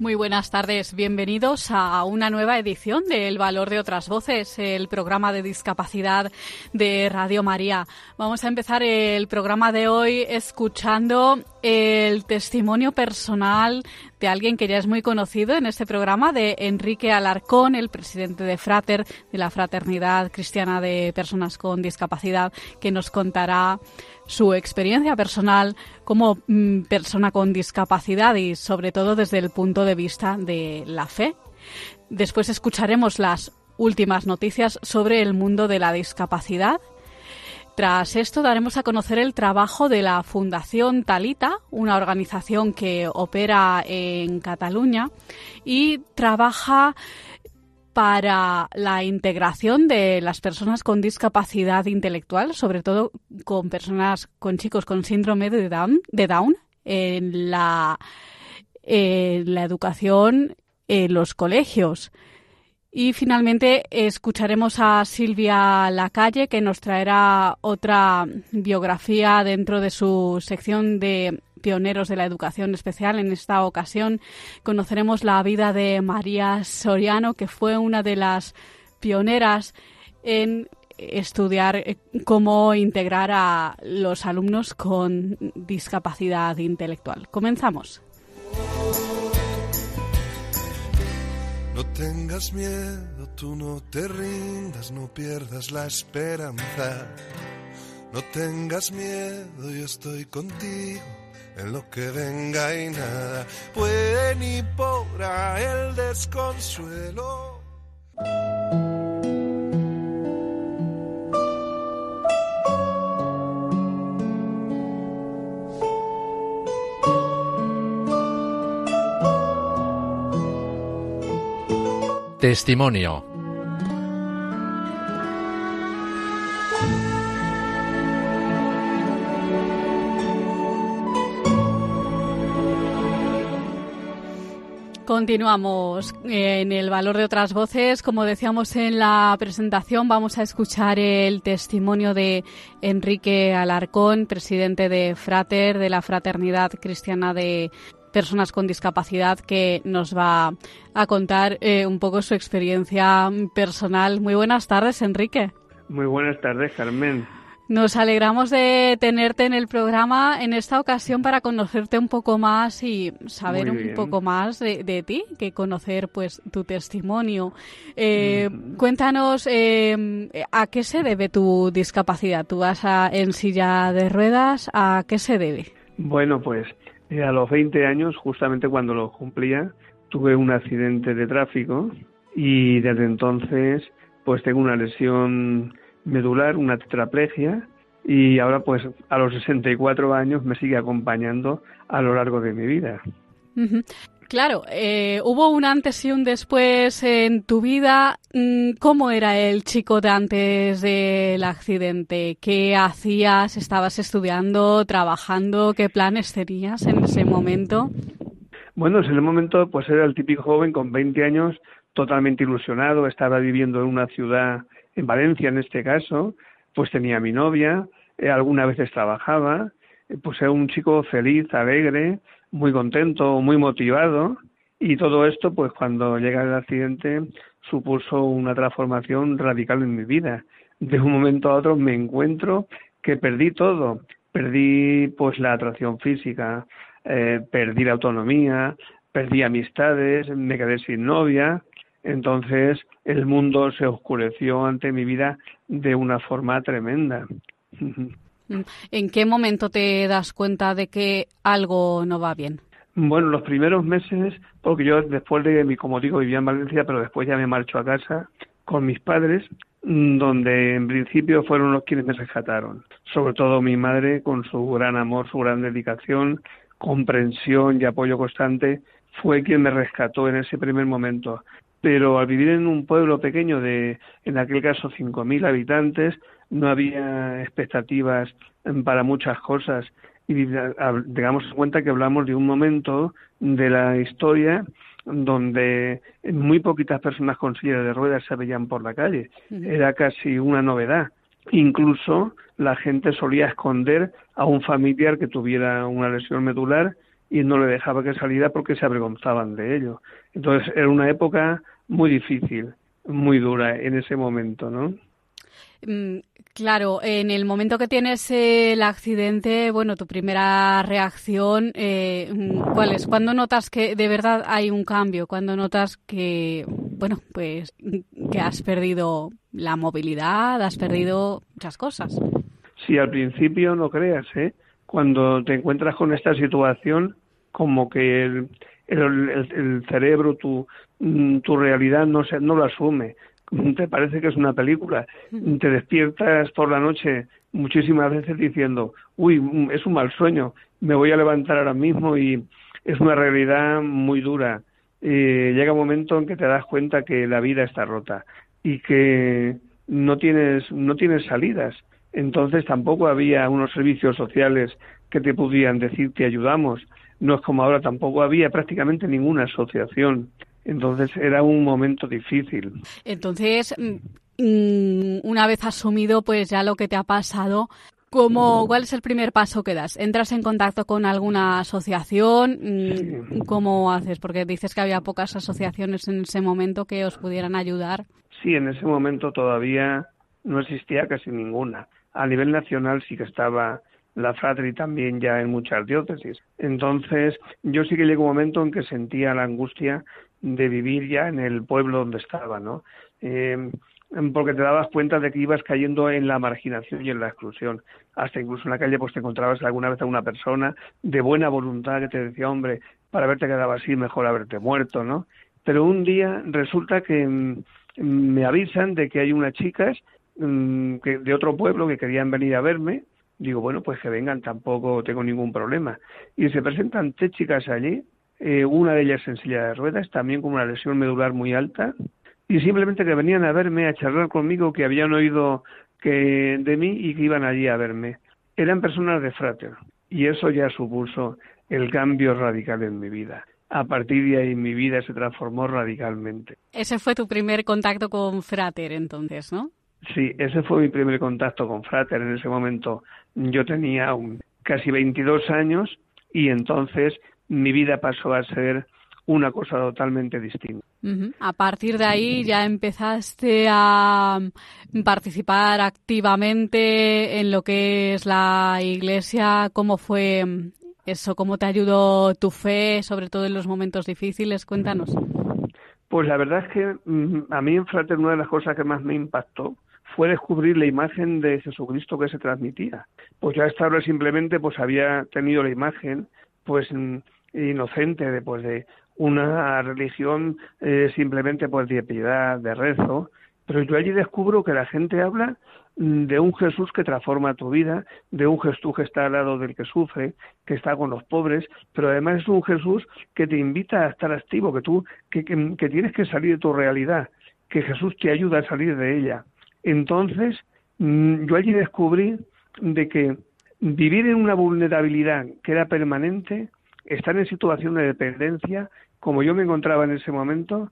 Muy buenas tardes, bienvenidos a una nueva edición de El Valor de otras Voces, el programa de discapacidad de Radio María. Vamos a empezar el programa de hoy escuchando el testimonio personal de alguien que ya es muy conocido en este programa, de Enrique Alarcón, el presidente de Frater, de la Fraternidad Cristiana de Personas con Discapacidad, que nos contará su experiencia personal como mm, persona con discapacidad y sobre todo desde el punto de vista de la fe. Después escucharemos las últimas noticias sobre el mundo de la discapacidad. Tras esto daremos a conocer el trabajo de la Fundación Talita, una organización que opera en Cataluña y trabaja para la integración de las personas con discapacidad intelectual, sobre todo con personas, con chicos con síndrome de Down, de Down en la, en la educación en los colegios. Y finalmente escucharemos a Silvia Lacalle, que nos traerá otra biografía dentro de su sección de pioneros de la educación especial. En esta ocasión conoceremos la vida de María Soriano, que fue una de las pioneras en estudiar eh, cómo integrar a los alumnos con discapacidad intelectual. Comenzamos. No tengas miedo, tú no te rindas, no pierdas la esperanza. No tengas miedo, yo estoy contigo en lo que venga y nada puede ni podrá el desconsuelo. Testimonio Continuamos en el valor de otras voces. Como decíamos en la presentación, vamos a escuchar el testimonio de Enrique Alarcón, presidente de Frater, de la Fraternidad Cristiana de Personas con Discapacidad, que nos va a contar eh, un poco su experiencia personal. Muy buenas tardes, Enrique. Muy buenas tardes, Carmen. Nos alegramos de tenerte en el programa en esta ocasión para conocerte un poco más y saber un poco más de, ti, que conocer pues tu testimonio. Eh, Cuéntanos eh, a qué se debe tu discapacidad. ¿Tú vas a, en silla de ruedas? ¿A qué se debe? Bueno, pues eh, a los 20 años, justamente cuando lo cumplía, tuve un accidente de tráfico y desde entonces pues tengo una lesión medular, una tetraplegia, y ahora pues a los 64 años me sigue acompañando a lo largo de mi vida. Claro, eh, hubo un antes y un después en tu vida. Mm, ¿Cómo era el chico de antes del accidente? ¿Qué hacías? ¿Estabas estudiando, trabajando? ¿Qué planes tenías en ese momento? Bueno, en ese momento pues era el típico joven con 20 años totalmente ilusionado, estaba viviendo en una ciudad en Valencia en este caso, pues tenía mi novia, eh, algunas veces trabajaba, eh, pues era un chico feliz, alegre, muy contento, muy motivado y todo esto pues cuando llega el accidente supuso una transformación radical en mi vida. De un momento a otro me encuentro que perdí todo, perdí pues la atracción física, eh, perdí la autonomía, perdí amistades, me quedé sin novia, entonces el mundo se oscureció ante mi vida de una forma tremenda. ¿En qué momento te das cuenta de que algo no va bien? Bueno, los primeros meses, porque yo después de mi, como digo, vivía en Valencia, pero después ya me marcho a casa con mis padres, mm, donde en principio fueron los quienes me rescataron. Sobre todo mi madre, con su gran amor, su gran dedicación, comprensión y apoyo constante, fue quien me rescató en ese primer momento. Pero al vivir en un pueblo pequeño de, en aquel caso, 5.000 habitantes, no había expectativas para muchas cosas. Y digamos en cuenta que hablamos de un momento de la historia donde muy poquitas personas con silla de ruedas se veían por la calle. Era casi una novedad. Incluso la gente solía esconder a un familiar que tuviera una lesión medular y no le dejaba que saliera porque se avergonzaban de ello. Entonces era una época muy difícil, muy dura en ese momento, ¿no? Mm, claro, en el momento que tienes el accidente, bueno, tu primera reacción, eh, mm, ¿cuál es? ¿Cuándo notas que de verdad hay un cambio? ¿Cuándo notas que, bueno, pues que has perdido la movilidad, has perdido muchas cosas? Sí, al principio no creas, ¿eh? Cuando te encuentras con esta situación, como que el, cerebro, tu, mm, tu realidad no, se, no lo asume te parece que es una película. Te despiertas por la noche muchísimas veces diciendo, uy, es un mal sueño, me voy a levantar ahora mismo y es una realidad muy dura. llega un momento en que te das cuenta que la vida está rota y que no tienes, no tienes salidas. Entonces tampoco había unos servicios sociales que te pudieran decir te ayudamos. No es como ahora, tampoco había prácticamente ninguna asociación. Entonces era un momento difícil. Entonces, mm, mm, una vez asumido pues ya lo que te ha pasado, ¿cómo, ¿cuál es el primer paso que das? ¿Entras en contacto con alguna asociación? Mm, ¿Cómo haces? Porque dices que había pocas asociaciones en ese momento que os pudieran ayudar. Sí, en ese momento todavía no existía casi ninguna. A nivel nacional sí que estaba la Fratri también ya en muchas diócesis. Entonces, yo sí que llegó un momento en que sentía la angustia de vivir ya en el pueblo donde estaba, ¿no? Eh, porque te dabas cuenta de que ibas cayendo en la marginación y en la exclusión. Hasta incluso en la calle pues te encontrabas alguna vez a una persona de buena voluntad que te decía, hombre, para haberte quedado así mejor haberte muerto, ¿no? Pero un día resulta que mm, me avisan de que hay unas chicas que, de otro pueblo que querían venir a verme. Digo, bueno, pues que vengan, tampoco tengo ningún problema. Y se presentan tres chicas allí eh, una de ellas en silla de ruedas, también con una lesión medular muy alta, y simplemente que venían a verme, a charlar conmigo, que habían oído que de mí y que iban allí a verme. Eran personas de Frater, y eso ya supuso el cambio radical en mi vida. A partir de ahí mi vida se transformó radicalmente. Ese fue tu primer contacto con Frater entonces, ¿no? Sí, ese fue mi primer contacto con Frater. En ese momento yo tenía un, casi 22 años y entonces mi vida pasó a ser una cosa totalmente distinta. A partir de ahí ya empezaste a participar activamente en lo que es la iglesia. ¿Cómo fue eso? ¿Cómo te ayudó tu fe, sobre todo en los momentos difíciles? Cuéntanos. Pues la verdad es que mm, a mí en Frater una de las cosas que más me impactó fue descubrir la imagen de Jesucristo que se transmitía. Pues ya hasta ahora simplemente pues había tenido la imagen pues mm, inocente de, pues, de una religión eh, simplemente pues de piedad, de rezo, pero yo allí descubro que la gente habla mm, de un Jesús que transforma tu vida, de un Jesús que está al lado del que sufre, que está con los pobres, pero además es un Jesús que te invita a estar activo, que tú que, que tienes que salir de tu realidad, que Jesús te ayuda a salir de ella. Entonces, mm, yo allí descubrí de que vivir en una vulnerabilidad que era permanente estar en situación de dependencia, como yo me encontraba en ese momento,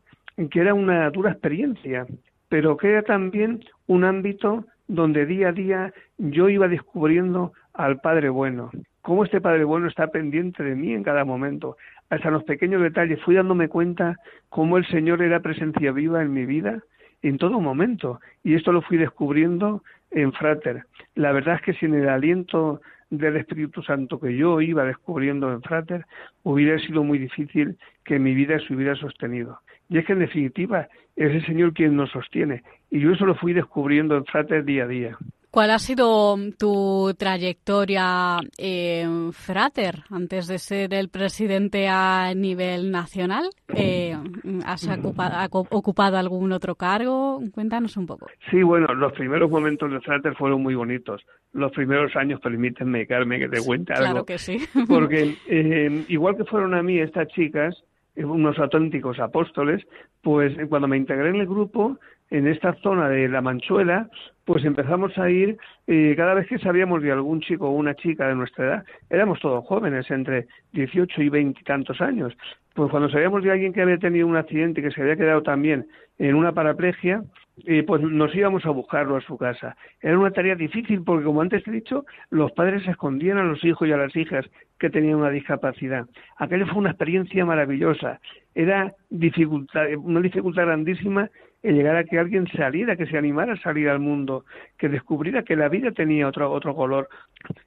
que era una dura experiencia, pero que era también un ámbito donde día a día yo iba descubriendo al Padre Bueno, cómo este Padre Bueno está pendiente de mí en cada momento, hasta los pequeños detalles, fui dándome cuenta cómo el Señor era presencia viva en mi vida en todo momento, y esto lo fui descubriendo en Frater. La verdad es que sin el aliento del Espíritu Santo que yo iba descubriendo en Frater, hubiera sido muy difícil que mi vida se hubiera sostenido. Y es que en definitiva es el Señor quien nos sostiene. Y yo eso lo fui descubriendo en Frater día a día. ¿Cuál ha sido tu trayectoria en Frater antes de ser el presidente a nivel nacional? Eh, ¿Has ocupado, algún otro cargo? Cuéntanos un poco. Sí, bueno, los primeros momentos de Frater fueron muy bonitos. Los primeros años, permítanme, Carmen, que te cuente algo. Claro que sí. Porque eh, igual que fueron a mí estas chicas, eh, unos auténticos apóstoles, pues cuando me integré en el grupo, en esta zona de la Manchuela, pues empezamos a ir, eh, cada vez que sabíamos de algún chico o una chica de nuestra edad, éramos todos jóvenes, entre 18 y 20 y tantos años, pues cuando sabíamos de alguien que había tenido un accidente y que se había quedado también en una paraplegia, eh, pues nos íbamos a buscarlo a su casa. Era una tarea difícil porque, como antes he dicho, los padres escondían a los hijos y a las hijas que tenían una discapacidad. Aquello fue una experiencia maravillosa. Era dificultad, una dificultad grandísima el llegar a que alguien saliera, que se animara a salir al mundo, que descubriera que la vida tenía otro, otro color.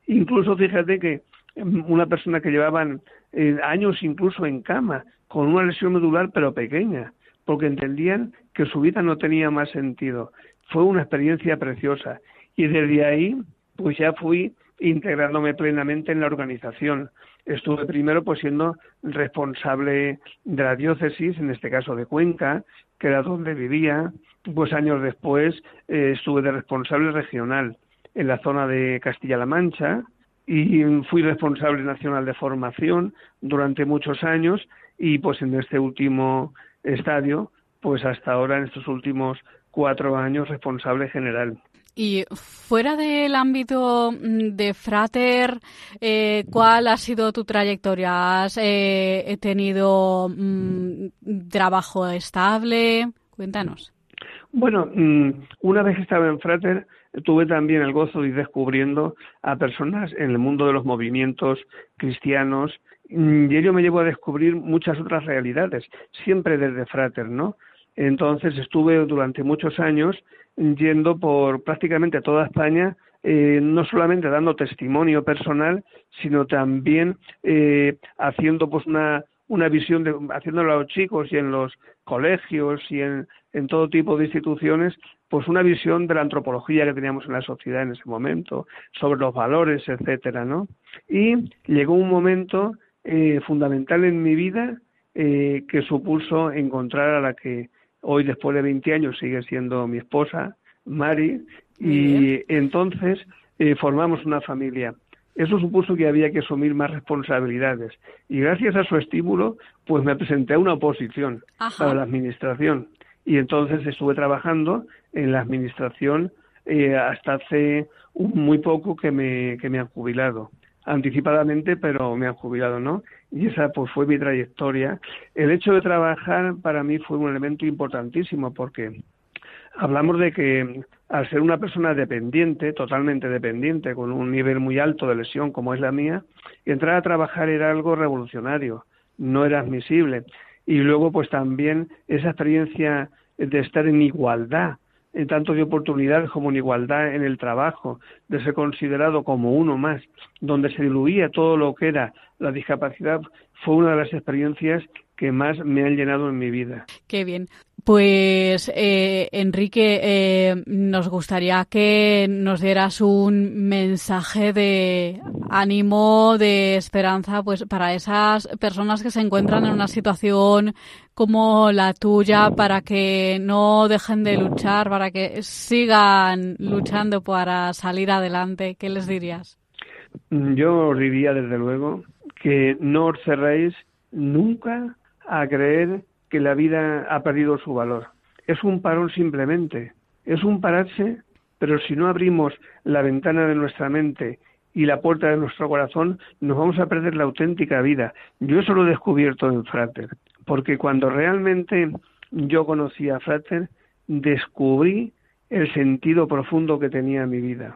Incluso fíjate que una persona que llevaban eh, años incluso en cama, con una lesión medular pero pequeña, porque entendían que su vida no tenía más sentido. Fue una experiencia preciosa y desde ahí pues ya fui integrándome plenamente en la organización. Estuve primero pues siendo responsable de la diócesis, en este caso de Cuenca, que era donde vivía. Pues años después eh, estuve de responsable regional en la zona de Castilla-La Mancha y fui responsable nacional de formación durante muchos años y pues en este último estadio, pues hasta ahora en estos últimos cuatro años responsable general. Y fuera del ámbito mm, de Frater, eh, ¿cuál ha sido tu trayectoria? ¿Has eh, tenido mm, trabajo estable? Cuéntanos. Bueno, mm, una vez que estaba en Frater, tuve también el gozo de ir descubriendo a personas en el mundo de los movimientos cristianos y ello me llevó a descubrir muchas otras realidades, siempre desde Frater, ¿no? Entonces estuve durante muchos años yendo por prácticamente toda España, eh, no solamente dando testimonio personal, sino también eh, haciendo pues una, una visión, de, haciéndolo a los chicos y en los colegios y en, todo tipo de instituciones, pues una visión de la antropología que teníamos en la sociedad en ese momento, sobre los valores, etcétera, ¿no? Y llegó un momento eh, fundamental en mi vida que supuso encontrar a la que Hoy, después de 20 años, sigue siendo mi esposa, Mari, y entonces eh, formamos una familia. Eso supuso que había que asumir más responsabilidades. Y gracias a su estímulo, pues me presenté a una oposición para la administración. Y entonces estuve trabajando en la administración eh, hasta hace muy poco que me, que me han jubilado anticipadamente, pero me han jubilado, ¿no? Y esa pues fue mi trayectoria. El hecho de trabajar para mí fue un elemento importantísimo porque hablamos de que al ser una persona dependiente, totalmente dependiente, con un nivel muy alto de lesión como es la mía, entrar a trabajar era algo revolucionario, no era admisible. Y luego pues también esa experiencia de estar en igualdad en tanto de oportunidades como en igualdad en el trabajo, de ser considerado como uno más, donde se diluía todo lo que era la discapacidad, fue una de las experiencias que más me han llenado en mi vida. Qué bien. Pues eh, Enrique, eh, nos gustaría que nos dieras un mensaje de ánimo, de esperanza, pues para esas personas que se encuentran en una situación como la tuya, para que no dejen de luchar, para que sigan luchando para salir adelante. ¿Qué les dirías? Yo os diría desde luego que no os cerréis nunca a creer que la vida ha perdido su valor. Es un parón simplemente, es un pararse, pero si no abrimos la ventana de nuestra mente y la puerta de nuestro corazón, nos vamos a perder la auténtica vida. Yo eso lo he descubierto en Frater, porque cuando realmente yo conocí a Frater, descubrí el sentido profundo que tenía mi vida.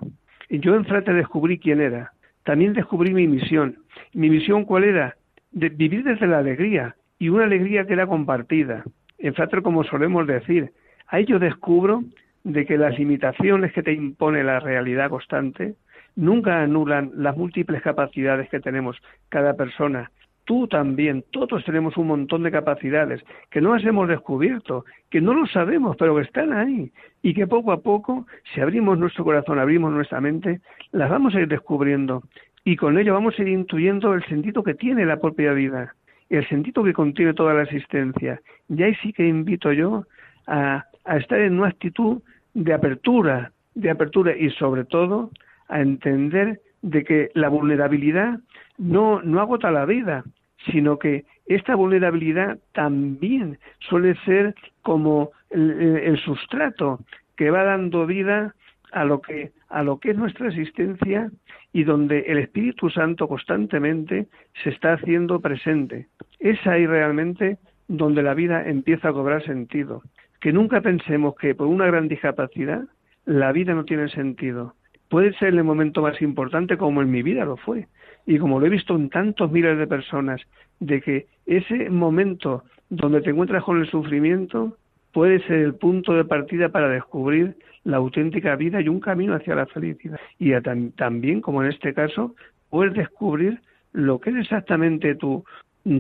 Y yo en Frater descubrí quién era. También descubrí mi misión. ¿Mi misión cuál era? De vivir desde la alegría, y una alegría que era compartida. En como solemos decir, ahí yo descubro de que las limitaciones que te impone la realidad constante nunca anulan las múltiples capacidades que tenemos cada persona, tú también, todos tenemos un montón de capacidades que no las hemos descubierto, que no lo sabemos, pero que están ahí y que poco a poco, si abrimos nuestro corazón, abrimos nuestra mente, las vamos a ir descubriendo y con ello vamos a ir intuyendo el sentido que tiene la propia vida, el sentido que contiene toda la existencia. Y ahí sí que invito yo a, estar en una actitud de apertura, de apertura y sobre todo a entender de que la vulnerabilidad no, no agota la vida, sino que esta vulnerabilidad también suele ser como el, sustrato que va dando vida a lo que a lo que es nuestra existencia y donde el Espíritu Santo constantemente se está haciendo presente. Es ahí realmente donde la vida empieza a cobrar sentido. Que nunca pensemos que por una gran discapacidad la vida no tiene sentido. Puede ser el momento más importante como en mi vida lo fue y como lo he visto en tantos miles de personas, de que ese momento donde te encuentras con el sufrimiento puede ser el punto de partida para descubrir la auténtica vida y un camino hacia la felicidad. Y también, como en este caso, puedes descubrir lo que es exactamente tu,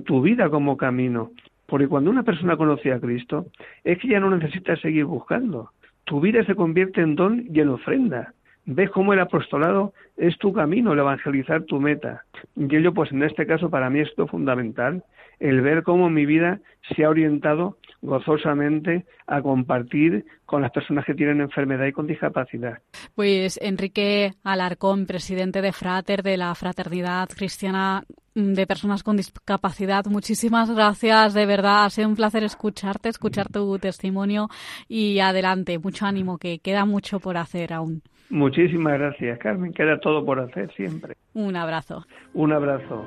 tu vida como camino. Porque cuando una persona conoce a Cristo, es que ya no necesita seguir buscando. Tu vida se convierte en don y en ofrenda ves cómo el apostolado es tu camino, el evangelizar tu meta. Y ello, pues en este caso, para mí es lo fundamental, el ver cómo mi vida se ha orientado gozosamente a compartir con las personas que tienen enfermedad y con discapacidad. Pues Enrique Alarcón, presidente de Frater, de la Fraternidad Cristiana de Personas con Discapacidad, muchísimas gracias, de verdad, ha sido un placer escucharte, escuchar tu testimonio y adelante, mucho ánimo, que queda mucho por hacer aún. Muchísimas gracias, Carmen. Queda todo por hacer siempre. Un abrazo. Un abrazo.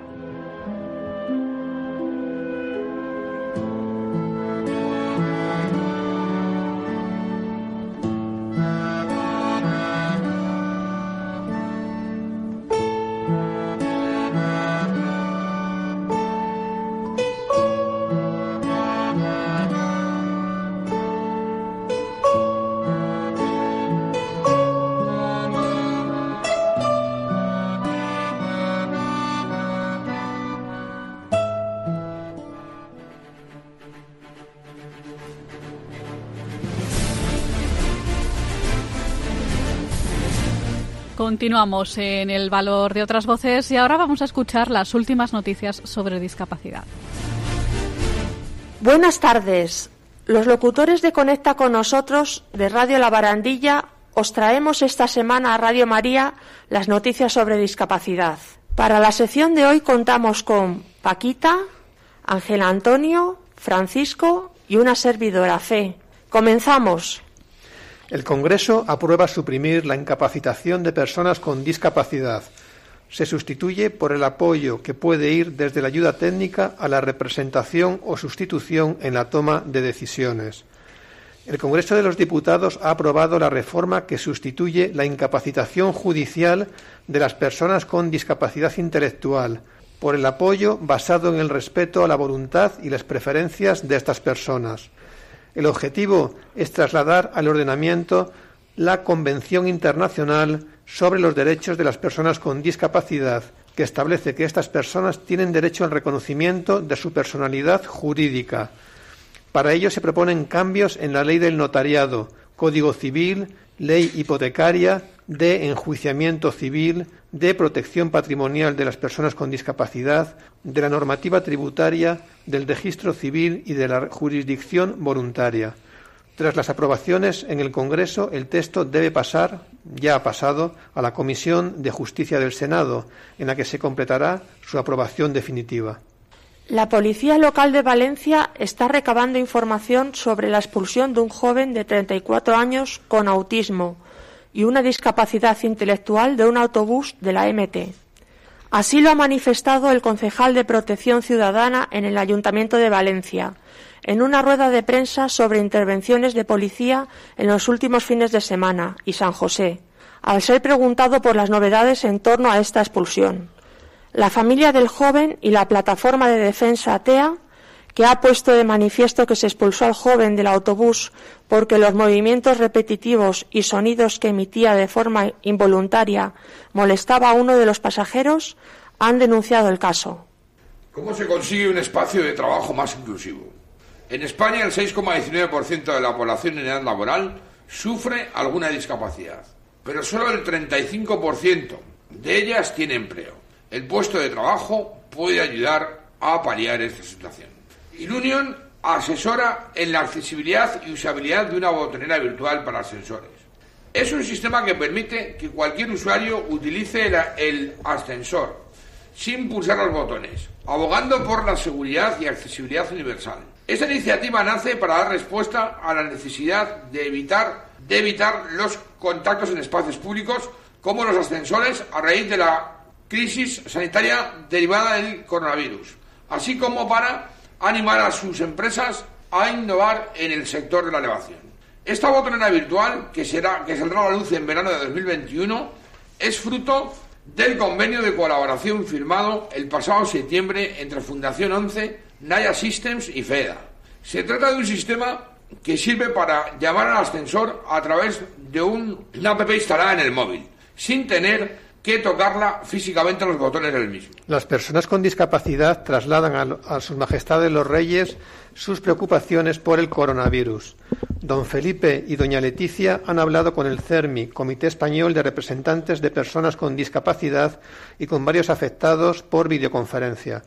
Continuamos en el valor de otras voces y ahora vamos a escuchar las últimas noticias sobre discapacidad. Buenas tardes. Los locutores de Conecta con nosotros de Radio La Barandilla os traemos esta semana a Radio María las noticias sobre discapacidad. Para la sección de hoy contamos con Paquita, Ángel Antonio, Francisco y una servidora Fe. Comenzamos. El Congreso aprueba suprimir la incapacitación de personas con discapacidad. Se sustituye por el apoyo que puede ir desde la ayuda técnica a la representación o sustitución en la toma de decisiones. El Congreso de los Diputados ha aprobado la reforma que sustituye la incapacitación judicial de las personas con discapacidad intelectual por el apoyo basado en el respeto a la voluntad y las preferencias de estas personas. El objetivo es trasladar al ordenamiento la Convención Internacional sobre los Derechos de las Personas con Discapacidad, que establece que estas personas tienen derecho al reconocimiento de su personalidad jurídica. Para ello se proponen cambios en la ley del notariado, Código Civil, ley hipotecaria, de enjuiciamiento civil, de protección patrimonial de las personas con discapacidad, de la normativa tributaria, del registro civil y de la jurisdicción voluntaria. Tras las aprobaciones en el Congreso, el texto debe pasar, ya ha pasado, a la Comisión de Justicia del Senado, en la que se completará su aprobación definitiva. La Policía Local de Valencia está recabando información sobre la expulsión de un joven de 34 años con autismo y una discapacidad intelectual de un autobús de la MT. Así lo ha manifestado el concejal de Protección Ciudadana en el Ayuntamiento de Valencia, en una rueda de prensa sobre intervenciones de policía en los últimos fines de semana y San José, al ser preguntado por las novedades en torno a esta expulsión. La familia del joven y la plataforma de defensa atea que ha puesto de manifiesto que se expulsó al joven del autobús porque los movimientos repetitivos y sonidos que emitía de forma involuntaria molestaba a uno de los pasajeros, han denunciado el caso. ¿Cómo se consigue un espacio de trabajo más inclusivo? En España, el 6,19% de la población en edad laboral sufre alguna discapacidad, pero solo el 35% de ellas tiene empleo. El puesto de trabajo puede ayudar a paliar esta situación. Ilunion asesora en la accesibilidad y usabilidad de una botonera virtual para ascensores. Es un sistema que permite que cualquier usuario utilice el ascensor sin pulsar los botones, abogando por la seguridad y accesibilidad universal. Esta iniciativa nace para dar respuesta a la necesidad de evitar, de evitar los contactos en espacios públicos como los ascensores a raíz de la crisis sanitaria derivada del coronavirus, así como para animar a sus empresas a innovar en el sector de la elevación. Esta botonera virtual, que, será, que saldrá a la luz en verano de 2021, es fruto del convenio de colaboración firmado el pasado septiembre entre Fundación 11, Naya Systems y FEDA. Se trata de un sistema que sirve para llamar al ascensor a través de un, una app instalada en el móvil, sin tener que tocarla físicamente los botones del mismo. Las personas con discapacidad trasladan a, a sus majestades los reyes sus preocupaciones por el coronavirus. Don Felipe y doña Leticia han hablado con el CERMI, Comité Español de Representantes de Personas con Discapacidad, y con varios afectados por videoconferencia.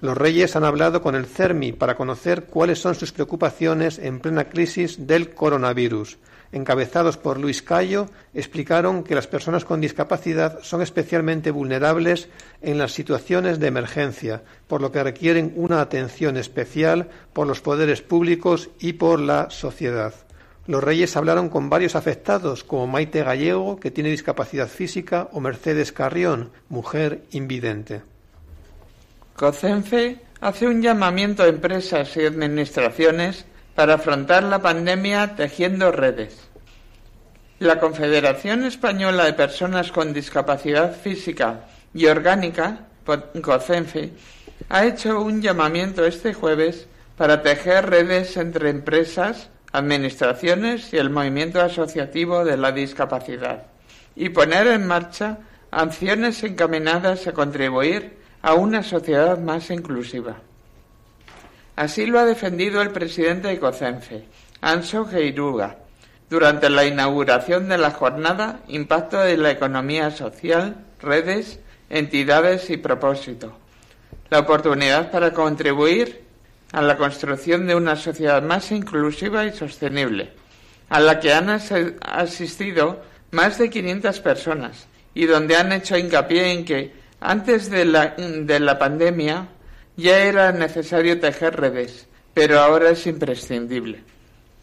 Los reyes han hablado con el CERMI para conocer cuáles son sus preocupaciones en plena crisis del coronavirus encabezados por Luis Cayo, explicaron que las personas con discapacidad son especialmente vulnerables en las situaciones de emergencia, por lo que requieren una atención especial por los poderes públicos y por la sociedad. Los reyes hablaron con varios afectados, como Maite Gallego, que tiene discapacidad física, o Mercedes Carrión, mujer invidente. COCENFE hace un llamamiento a empresas y administraciones para afrontar la pandemia tejiendo redes. La Confederación Española de Personas con Discapacidad Física y Orgánica, COCENFE, ha hecho un llamamiento este jueves para tejer redes entre empresas, administraciones y el movimiento asociativo de la discapacidad y poner en marcha acciones encaminadas a contribuir a una sociedad más inclusiva. Así lo ha defendido el presidente de COCENFE, Anso Geiruga, durante la inauguración de la jornada Impacto de la Economía Social, Redes, Entidades y Propósito. La oportunidad para contribuir a la construcción de una sociedad más inclusiva y sostenible, a la que han asistido más de 500 personas y donde han hecho hincapié en que antes de la pandemia ya era necesario tejer redes, pero ahora es imprescindible,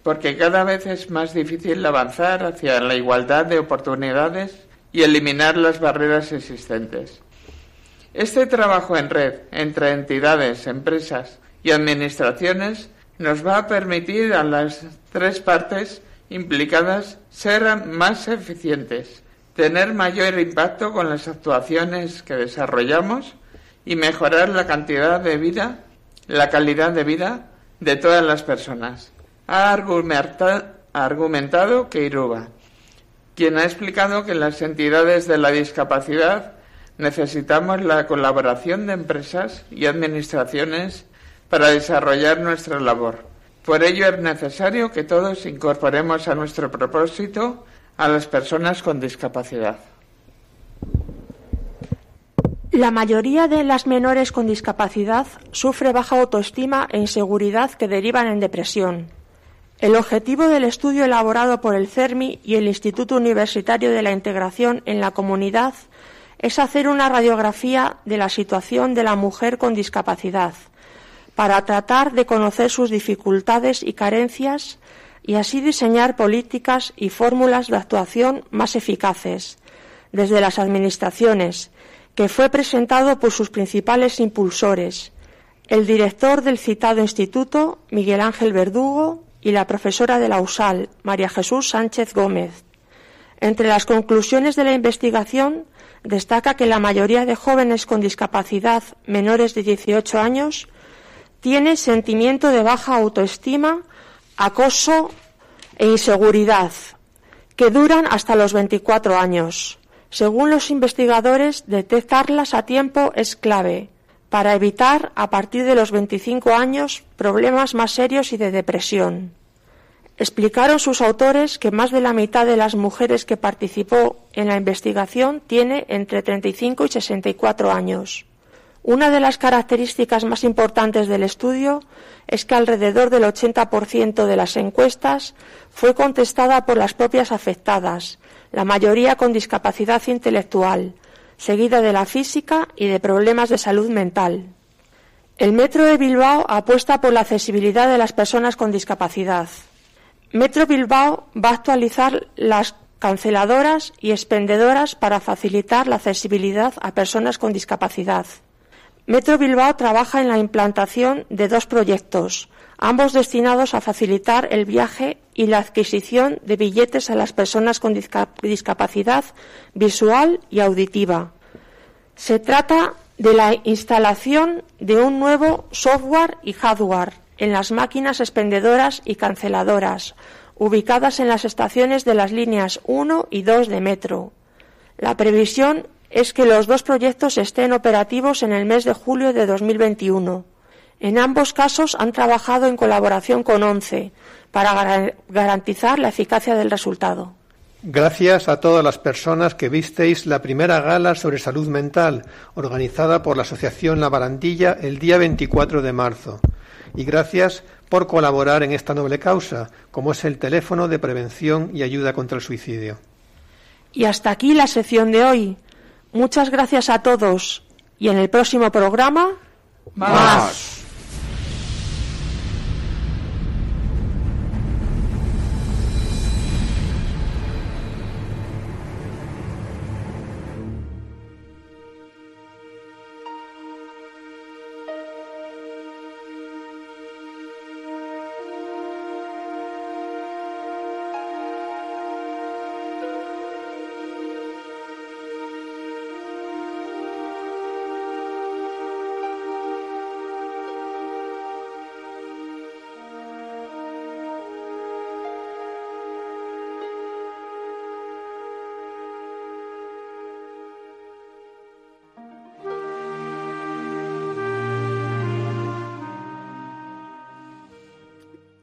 porque cada vez es más difícil avanzar hacia la igualdad de oportunidades y eliminar las barreras existentes. Este trabajo en red entre entidades, empresas y administraciones nos va a permitir a las tres partes implicadas ser más eficientes, tener mayor impacto con las actuaciones que desarrollamos y mejorar la cantidad de vida, la calidad de vida de todas las personas. Ha argumentado Keiruba, quien ha explicado que las entidades de la discapacidad necesitamos la colaboración de empresas y administraciones para desarrollar nuestra labor. Por ello es necesario que todos incorporemos a nuestro propósito a las personas con discapacidad. La mayoría de las menores con discapacidad sufre baja autoestima e inseguridad que derivan en depresión. El objetivo del estudio elaborado por el CERMI y el Instituto Universitario de la Integración en la Comunidad es hacer una radiografía de la situación de la mujer con discapacidad para tratar de conocer sus dificultades y carencias y así diseñar políticas y fórmulas de actuación más eficaces desde las administraciones que fue presentado por sus principales impulsores, el director del citado instituto, Miguel Ángel Verdugo, y la profesora de la USAL, María Jesús Sánchez Gómez. Entre las conclusiones de la investigación destaca que la mayoría de jóvenes con discapacidad menores de 18 años tiene sentimiento de baja autoestima, acoso e inseguridad, que duran hasta los 24 años. Según los investigadores, detectarlas a tiempo es clave para evitar, a partir de los 25 años, problemas más serios y de depresión. Explicaron sus autores que más de la mitad de las mujeres que participó en la investigación tiene entre 35 y 64 años. Una de las características más importantes del estudio es que alrededor del 80% de las encuestas fue contestada por las propias afectadas, la mayoría con discapacidad intelectual, seguida de la física y de problemas de salud mental. El Metro de Bilbao apuesta por la accesibilidad de las personas con discapacidad. Metro Bilbao va a actualizar las canceladoras y expendedoras para facilitar la accesibilidad a personas con discapacidad. Metro Bilbao trabaja en la implantación de dos proyectos, ambos destinados a facilitar el viaje y la adquisición de billetes a las personas con discapacidad visual y auditiva. Se trata de la instalación de un nuevo software y hardware en las máquinas expendedoras y canceladoras, ubicadas en las estaciones de las líneas 1 y 2 de metro. La previsión es que los dos proyectos estén operativos en el mes de julio de 2021. En ambos casos han trabajado en colaboración con ONCE para garantizar la eficacia del resultado. Gracias a todas las personas que visteis la primera gala sobre salud mental organizada por la Asociación La Barandilla el día 24 de marzo. Y gracias por colaborar en esta noble causa, como es el teléfono de prevención y ayuda contra el suicidio. Y hasta aquí la sección de hoy. Muchas gracias a todos y en el próximo programa más.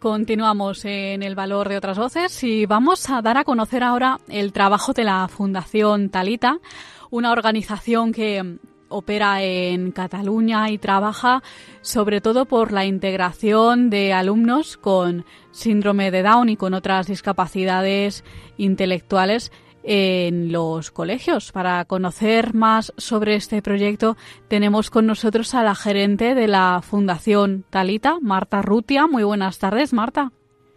Continuamos en el valor de otras voces y vamos a dar a conocer ahora el trabajo de la Fundación Talita, una organización que opera en Cataluña y trabaja sobre todo por la integración de alumnos con síndrome de Down y con otras discapacidades intelectuales en los colegios. Para conocer más sobre este proyecto tenemos con nosotros a la gerente de la Fundación Talita, Marta Rutia. Muy buenas tardes, Marta.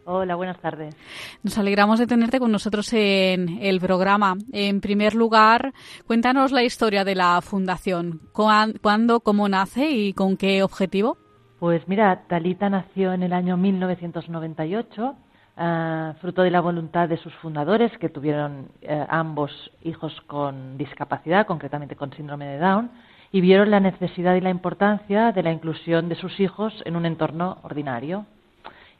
Hola, buenas tardes. Nos alegramos de tenerte con nosotros en el programa. En primer lugar, cuéntanos la historia de la Fundación. ¿Cuándo, cómo nace y con qué objetivo? Pues mira, Talita nació en el año 1998 Ah, fruto de la voluntad de sus fundadores, que tuvieron eh, ambos hijos con discapacidad, concretamente con síndrome de Down, y vieron la necesidad y la importancia de la inclusión de sus hijos en un entorno ordinario.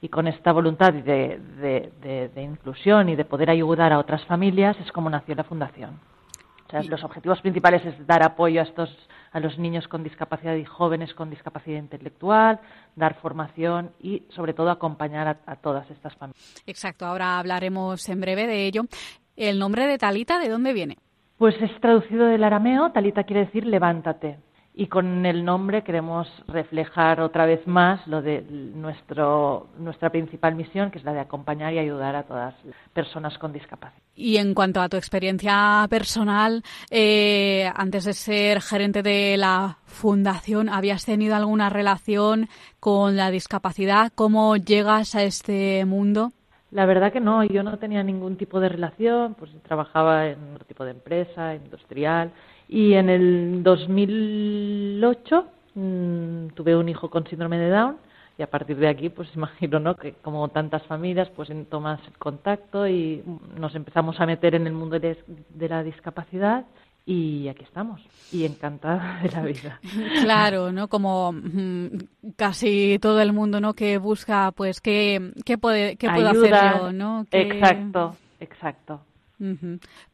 Y con esta voluntad de inclusión y de poder ayudar a otras familias es como nació la fundación los objetivos principales es dar apoyo a estos a los niños con discapacidad y jóvenes con discapacidad intelectual, dar formación y sobre todo acompañar a, a todas estas familias. Exacto, ahora hablaremos en breve de ello. ¿El nombre de Talita de dónde viene? Pues es traducido del arameo, Talita quiere decir levántate y con el nombre queremos reflejar otra vez más lo de nuestro, nuestra principal misión, que es la de acompañar y ayudar a todas las personas con discapacidad. Y en cuanto a tu experiencia personal, eh, antes de ser gerente de la fundación, ¿habías tenido alguna relación con la discapacidad? ¿Cómo llegas a este mundo? La verdad que no, yo no tenía ningún tipo de relación, pues trabajaba en otro tipo de empresa, industrial, y en el 2008 mmm, tuve un hijo con síndrome de Down y a partir de aquí, pues imagino, ¿no? Que como tantas familias, pues tomas contacto y nos empezamos a meter en el mundo de, de la discapacidad y aquí estamos y encantada de la vida. Claro, ¿no? Como mm, casi todo el mundo, ¿no? Que busca, pues, qué, qué, puede, qué puedo hacer yo, ¿no? Exacto, exacto.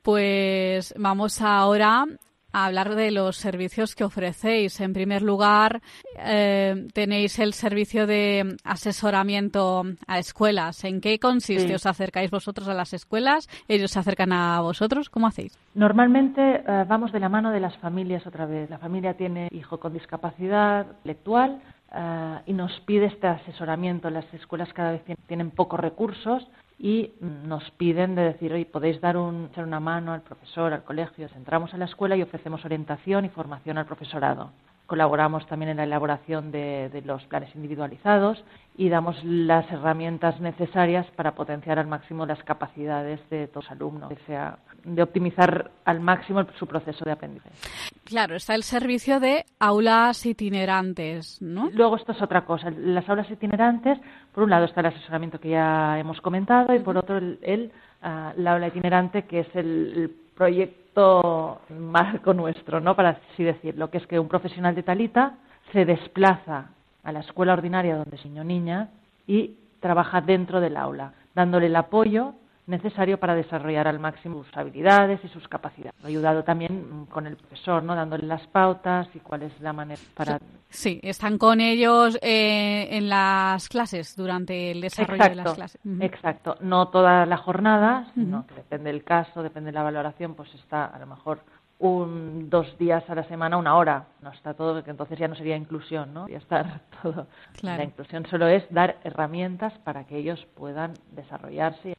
Pues vamos ahora a hablar de los servicios que ofrecéis. En primer lugar, eh, tenéis el servicio de asesoramiento a escuelas. ¿En qué consiste? ¿Os acercáis vosotros a las escuelas? ¿Ellos se acercan a vosotros? ¿Cómo hacéis? Normalmente eh, vamos de la mano de las familias otra vez. La familia tiene hijo con discapacidad intelectual eh, y nos pide este asesoramiento. Las escuelas cada vez tienen pocos recursos y nos piden de decir, oye, podéis dar un, echar una mano al profesor, al colegio. Entramos a la escuela y ofrecemos orientación y formación al profesorado. Colaboramos también en la elaboración de, de, los planes individualizados y damos las herramientas necesarias para potenciar al máximo las capacidades de todos los alumnos, que sea de optimizar al máximo su proceso de aprendizaje. Claro, está el servicio de aulas itinerantes, ¿no? Luego esto es otra cosa. Las aulas itinerantes, por un lado está el asesoramiento que ya hemos comentado y por otro el, el la aula itinerante que es el, proyecto marco nuestro, ¿no? Para así decirlo, que es que un profesional de Talita se desplaza a la escuela ordinaria donde es niña y trabaja dentro del aula, dándole el apoyo necesario para desarrollar al máximo sus habilidades y sus capacidades. He ayudado también con el profesor, ¿no? dándole las pautas y cuál es la manera para. Sí, están con ellos eh, en las clases durante el desarrollo exacto, de las clases. Uh -huh. Exacto, no toda la jornada, sino uh -huh. que depende del caso, depende de la valoración, pues está a lo mejor un dos días a la semana, una hora. No está todo, porque entonces ya no sería inclusión, ¿no? Ya estar todo. Claro. La inclusión solo es dar herramientas para que ellos puedan desarrollarse.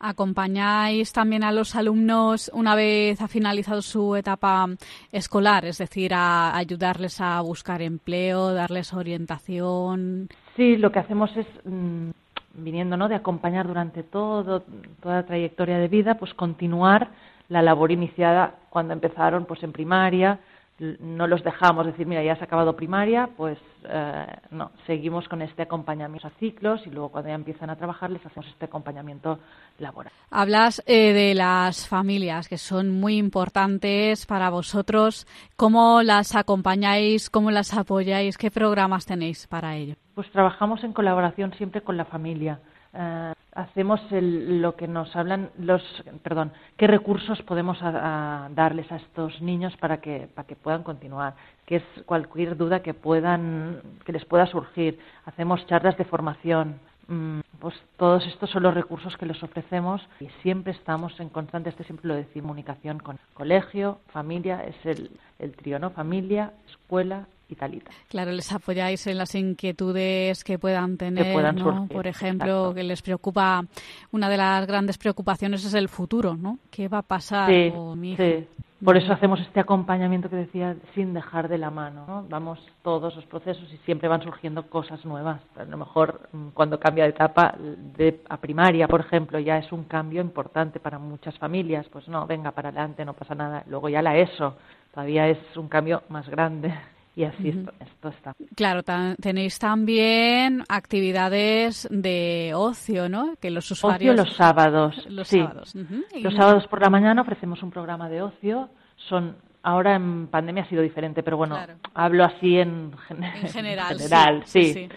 ¿Acompañáis también a los alumnos una vez ha finalizado su etapa escolar? Es decir, a ayudarles a buscar empleo, darles orientación. Sí, lo que hacemos es, mmm, viniendo ¿no? de acompañar durante todo, toda la trayectoria de vida, pues continuar la labor iniciada cuando empezaron pues en primaria, no los dejamos decir, mira, ya has acabado primaria, pues eh, no, seguimos con este acompañamiento a ciclos y luego cuando ya empiezan a trabajar les hacemos este acompañamiento laboral. Hablas eh, de las familias que son muy importantes para vosotros. ¿Cómo las acompañáis? ¿Cómo las apoyáis? ¿Qué programas tenéis para ello? Pues trabajamos en colaboración siempre con la familia. Uh, hacemos el, lo que nos hablan los perdón qué recursos podemos darles a estos niños para que para que puedan continuar que es cualquier duda que puedan que les pueda surgir. Hacemos charlas de formación. Mm, pues todos estos son los recursos que les ofrecemos y siempre estamos en constante este siempre lo decimos comunicación con colegio familia es el el trío no familia escuela y talita. Claro, les apoyáis en las inquietudes que puedan tener, que puedan ¿no? surgir, Por ejemplo, exacto. que les preocupa, una de las grandes preocupaciones es el futuro, ¿no? ¿Qué va a pasar sí, con mi hijo? Sí. Por eso hacemos este acompañamiento que decía sin dejar de la mano. ¿no? Vamos todos los procesos y siempre van surgiendo cosas nuevas. A lo mejor mm, cuando cambia de etapa de, a primaria, por ejemplo, ya es un cambio importante para muchas familias. Pues no, venga para adelante, no pasa nada. Luego ya la ESO todavía es un cambio más grande. Y así uh -huh. esto, esto, está. Claro, tenéis también actividades de ocio, ¿no? Que los usuarios. Ocio los sábados. Los sí. sábados. Uh -huh. Los sábados por la mañana ofrecemos un programa de ocio. Son ahora en pandemia ha sido diferente, pero bueno, claro. hablo así en, en general. En general sí, sí. sí.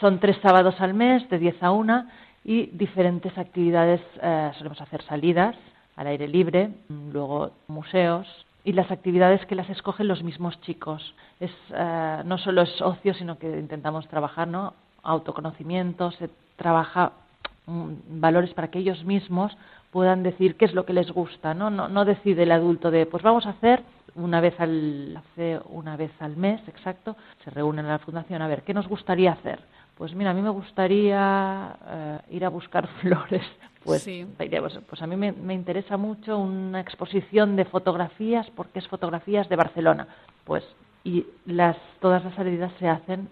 Son tres sábados al mes, de 10 a 1, y diferentes actividades. Eh, solemos hacer salidas al aire libre, luego museos, y las actividades que las escogen los mismos chicos. Es, uh, no solo es ocio, sino que intentamos trabajar ¿no? autoconocimiento, se trabaja um, valores para que ellos mismos puedan decir qué es lo que les gusta. ¿no? No, no decide el adulto de, pues vamos a hacer una vez al, hace una vez al mes, exacto, se reúnen en la fundación a ver, ¿qué nos gustaría hacer? Pues mira, a mí me gustaría uh, ir a buscar flores. Pues, sí. pues a mí me, me, interesa mucho una exposición de fotografías, porque es fotografías de Barcelona. Pues, y las, todas las salidas se hacen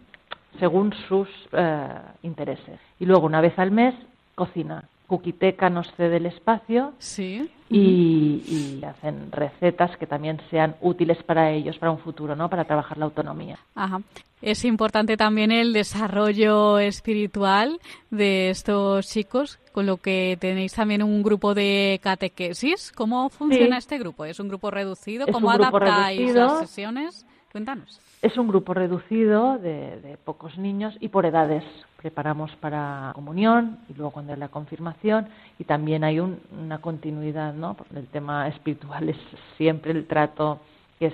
según sus uh, intereses. Y luego, una vez al mes, cocina. Cuquiteca nos cede el espacio sí. Y, y, hacen recetas que también sean útiles para ellos, para un futuro, ¿no? Para trabajar la autonomía. Ajá. Es importante también el desarrollo espiritual de estos chicos, con lo que tenéis también un grupo de catequesis. ¿Cómo funciona sí. este grupo? ¿Es un grupo reducido? Es ¿Cómo adaptáis reducido. las sesiones? Cuéntanos. Es un grupo reducido de, pocos niños y por edades. Preparamos para comunión y luego cuando hay la confirmación y también hay una continuidad, ¿no? El tema espiritual es siempre el trato que,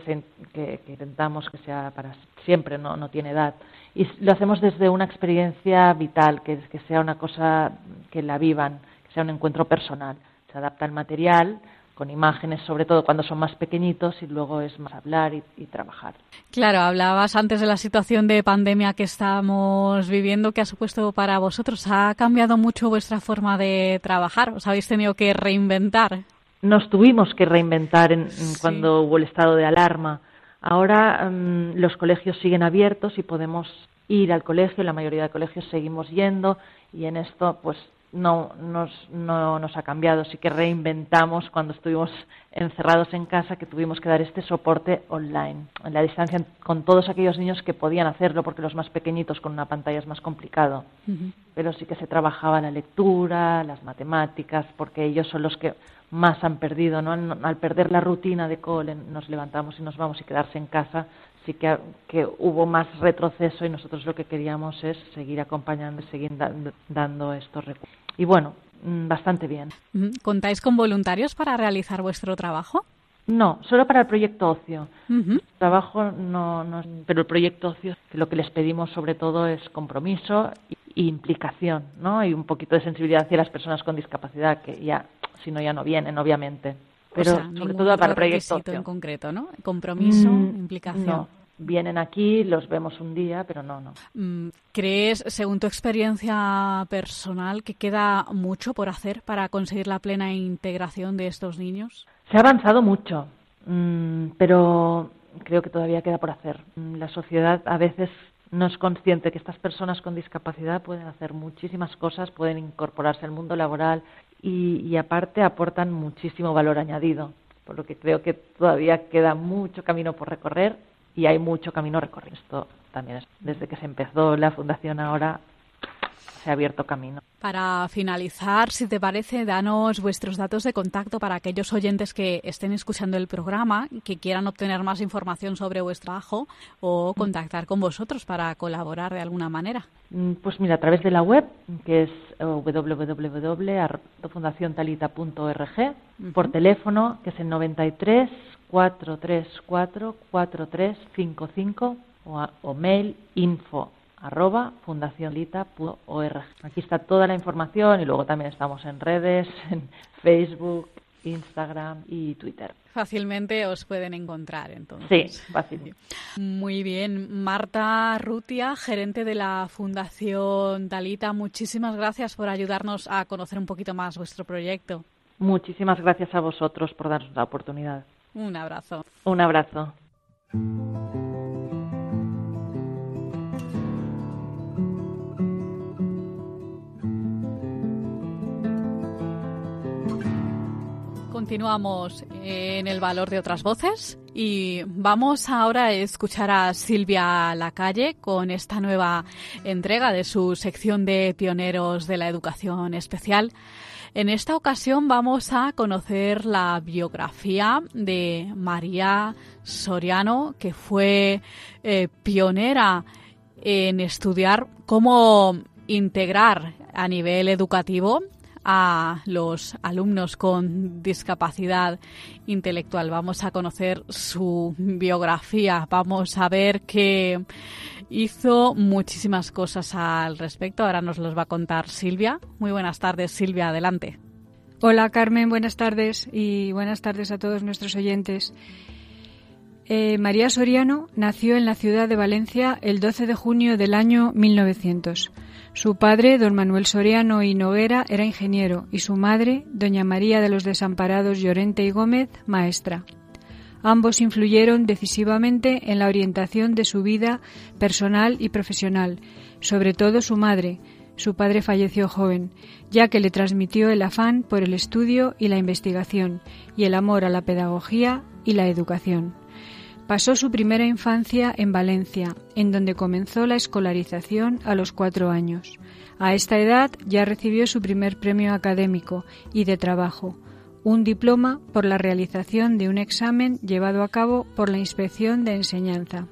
que, intentamos que sea para siempre, no, no tiene edad. Y lo hacemos desde una experiencia vital, que, que sea una cosa que la vivan, que sea un encuentro personal. Se adapta el material con imágenes, sobre todo cuando son más pequeñitos, y luego es más hablar y, trabajar. Claro, hablabas antes de la situación de pandemia que estamos viviendo. ¿Qué ha supuesto para vosotros? ¿Ha cambiado mucho vuestra forma de trabajar? ¿Os habéis tenido que reinventar? Nos tuvimos que reinventar en, cuando hubo el estado de alarma. Ahora mm, los colegios siguen abiertos y podemos ir al colegio, la mayoría de colegios seguimos yendo y en esto pues no nos, no nos ha cambiado. Sí que reinventamos cuando estuvimos encerrados en casa que tuvimos que dar este soporte online, en la distancia con todos aquellos niños que podían hacerlo, porque los más pequeñitos con una pantalla es más complicado. Pero sí que se trabajaba la lectura, las matemáticas, porque ellos son los que más han perdido, ¿no? Al perder la rutina de cole, nos levantamos y nos vamos y quedarse en casa, sí que, que hubo más retroceso y nosotros lo que queríamos es seguir acompañando y seguir dando estos recursos y bueno, mm, bastante bien. ¿Contáis con voluntarios para realizar vuestro trabajo? No, solo para el proyecto ocio. Trabajo no, no, pero el proyecto ocio, lo que les pedimos sobre todo es compromiso e implicación, ¿no? Y un poquito de sensibilidad hacia las personas con discapacidad, que ya, si no, ya no vienen, obviamente. Pero sobre todo para el proyecto ocio. en concreto, ¿no? Compromiso, mm, implicación vienen aquí, los vemos un día, pero no, no. Mm, ¿Crees, según tu experiencia personal, que queda mucho por hacer para conseguir la plena integración de estos niños? Se ha avanzado mucho, mm, pero creo que todavía queda por hacer. Mm, la sociedad a veces no es consciente que estas personas con discapacidad pueden hacer muchísimas cosas, pueden incorporarse al mundo laboral y, y aparte aportan muchísimo valor añadido, por lo que creo que todavía queda mucho camino por recorrer y hay mucho camino recorrido. Esto también es, desde que se empezó la fundación ahora se ha abierto camino. Para finalizar, si te parece, danos vuestros datos de contacto para aquellos oyentes que estén escuchando el programa, que quieran obtener más información sobre vuestro trabajo o contactar con vosotros para colaborar de alguna manera. Mm, pues mira, a través de la web, que es eh, www.fundaciontalita.org, por teléfono, que es el 93 434 4355 o, o mail info arroba fundacionlita.org. Aquí está toda la información y luego también estamos en redes, en Facebook, Instagram y Twitter. Fácilmente os pueden encontrar entonces. Sí, fácil. Muy bien. Marta Rutia, gerente de la Fundación Talita, muchísimas gracias por ayudarnos a conocer un poquito más vuestro proyecto. Muchísimas gracias a vosotros por darnos la oportunidad. Un abrazo. Un abrazo. Continuamos en el valor de otras voces y vamos ahora a escuchar a Silvia Lacalle con esta nueva entrega de su sección de pioneros de la educación especial. En esta ocasión vamos a conocer la biografía de María Soriano, que fue eh, pionera en estudiar cómo integrar a nivel educativo a los alumnos con discapacidad intelectual. Vamos a conocer su biografía, vamos a ver que hizo muchísimas cosas al respecto. Ahora nos los va a contar Silvia. Muy buenas tardes, Silvia, adelante. Hola Carmen, buenas tardes y buenas tardes a todos nuestros oyentes. Eh, María Soriano nació en la ciudad de Valencia el 12 de junio del año 1900. Su padre, don Manuel Soriano y Noguera, era ingeniero y su madre, doña María de los Desamparados Llorente y Gómez, maestra. Ambos influyeron decisivamente en la orientación de su vida personal y profesional, sobre todo su madre. Su padre falleció joven, ya que le transmitió el afán por el estudio y la investigación, y el amor a la pedagogía y la educación. Pasó su primera infancia en Valencia, en donde comenzó la escolarización a los cuatro años. A esta edad ya recibió su primer premio académico y de trabajo, un diploma por la realización de un examen llevado a cabo por la Inspección de Enseñanza.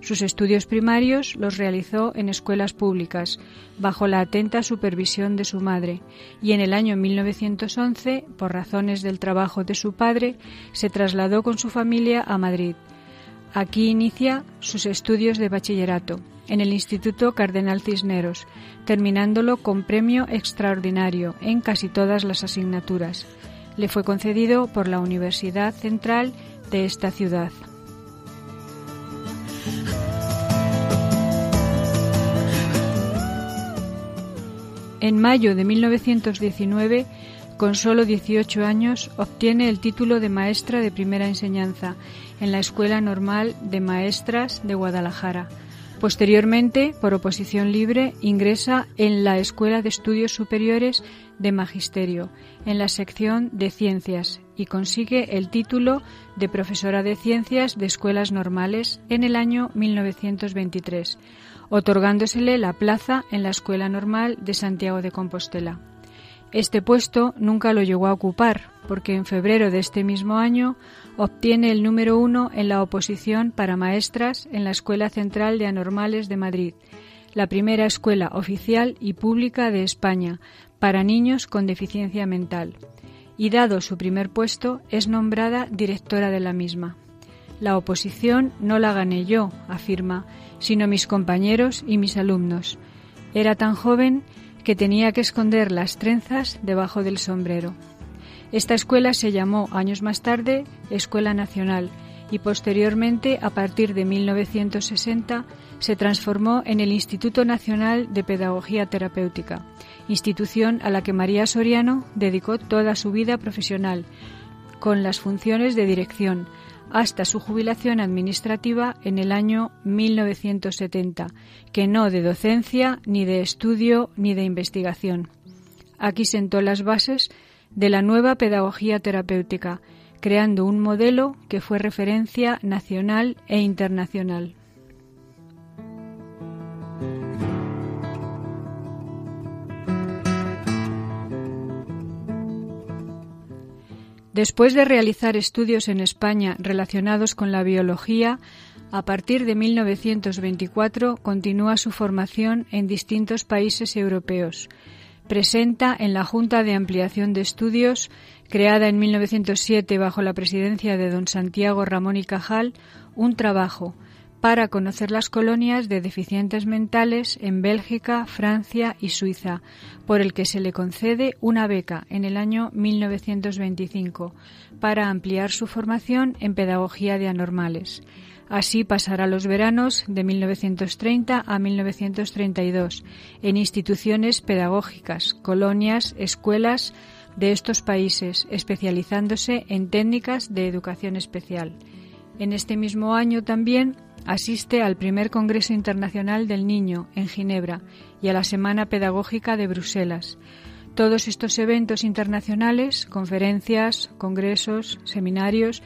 Sus estudios primarios los realizó en escuelas públicas, bajo la atenta supervisión de su madre, y en el año 1911, por razones del trabajo de su padre, se trasladó con su familia a Madrid. Aquí inicia sus estudios de bachillerato, en el Instituto Cardenal Cisneros, terminándolo con premio extraordinario en casi todas las asignaturas. Le fue concedido por la Universidad Central de esta ciudad. En mayo de 1919, con solo 18 años, obtiene el título de maestra de primera enseñanza en la Escuela Normal de Maestras de Guadalajara. Posteriormente, por oposición libre, ingresa en la Escuela de Estudios Superiores de Magisterio, en la sección de Ciencias, y consigue el título de profesora de Ciencias de Escuelas Normales en el año 1923 otorgándosele la plaza en la Escuela Normal de Santiago de Compostela. Este puesto nunca lo llegó a ocupar, porque en febrero de este mismo año obtiene el número uno en la oposición para maestras en la Escuela Central de Anormales de Madrid, la primera escuela oficial y pública de España para niños con deficiencia mental. Y dado su primer puesto, es nombrada directora de la misma. La oposición no la gané yo, afirma, sino mis compañeros y mis alumnos. Era tan joven que tenía que esconder las trenzas debajo del sombrero. Esta escuela se llamó años más tarde Escuela Nacional y posteriormente, a partir de 1960, se transformó en el Instituto Nacional de Pedagogía Terapéutica, institución a la que María Soriano dedicó toda su vida profesional, con las funciones de dirección, hasta su jubilación administrativa en el año 1970, que no de docencia, ni de estudio, ni de investigación. Aquí sentó las bases de la nueva pedagogía terapéutica, creando un modelo que fue referencia nacional e internacional. Después de realizar estudios en España relacionados con la biología, a partir de 1924 continúa su formación en distintos países europeos. Presenta en la Junta de Ampliación de Estudios, creada en 1907 bajo la presidencia de don Santiago Ramón y Cajal, un trabajo para conocer las colonias de deficientes mentales en Bélgica, Francia y Suiza, por el que se le concede una beca en el año 1925 para ampliar su formación en pedagogía de anormales. Así pasará los veranos de 1930 a 1932 en instituciones pedagógicas, colonias, escuelas de estos países, especializándose en técnicas de educación especial. En este mismo año también Asiste al primer Congreso Internacional del Niño en Ginebra y a la Semana Pedagógica de Bruselas. Todos estos eventos internacionales, conferencias, congresos, seminarios,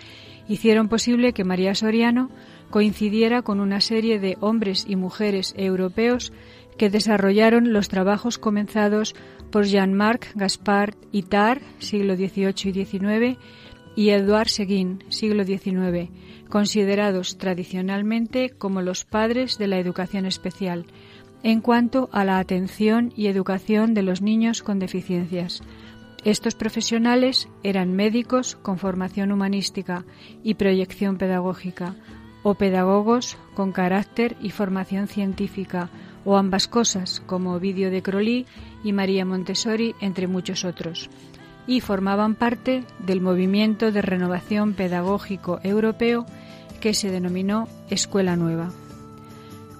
hicieron posible que María Soriano coincidiera con una serie de hombres y mujeres europeos que desarrollaron los trabajos comenzados por Jean-Marc Gaspard Itard, siglo XVIII y XIX, y Edouard Seguin, siglo XIX, considerados tradicionalmente como los padres de la educación especial, en cuanto a la atención y educación de los niños con deficiencias. Estos profesionales eran médicos con formación humanística y proyección pedagógica, o pedagogos con carácter y formación científica, o ambas cosas, como Ovidio de Crolí y María Montessori, entre muchos otros y formaban parte del movimiento de renovación pedagógico europeo que se denominó Escuela Nueva.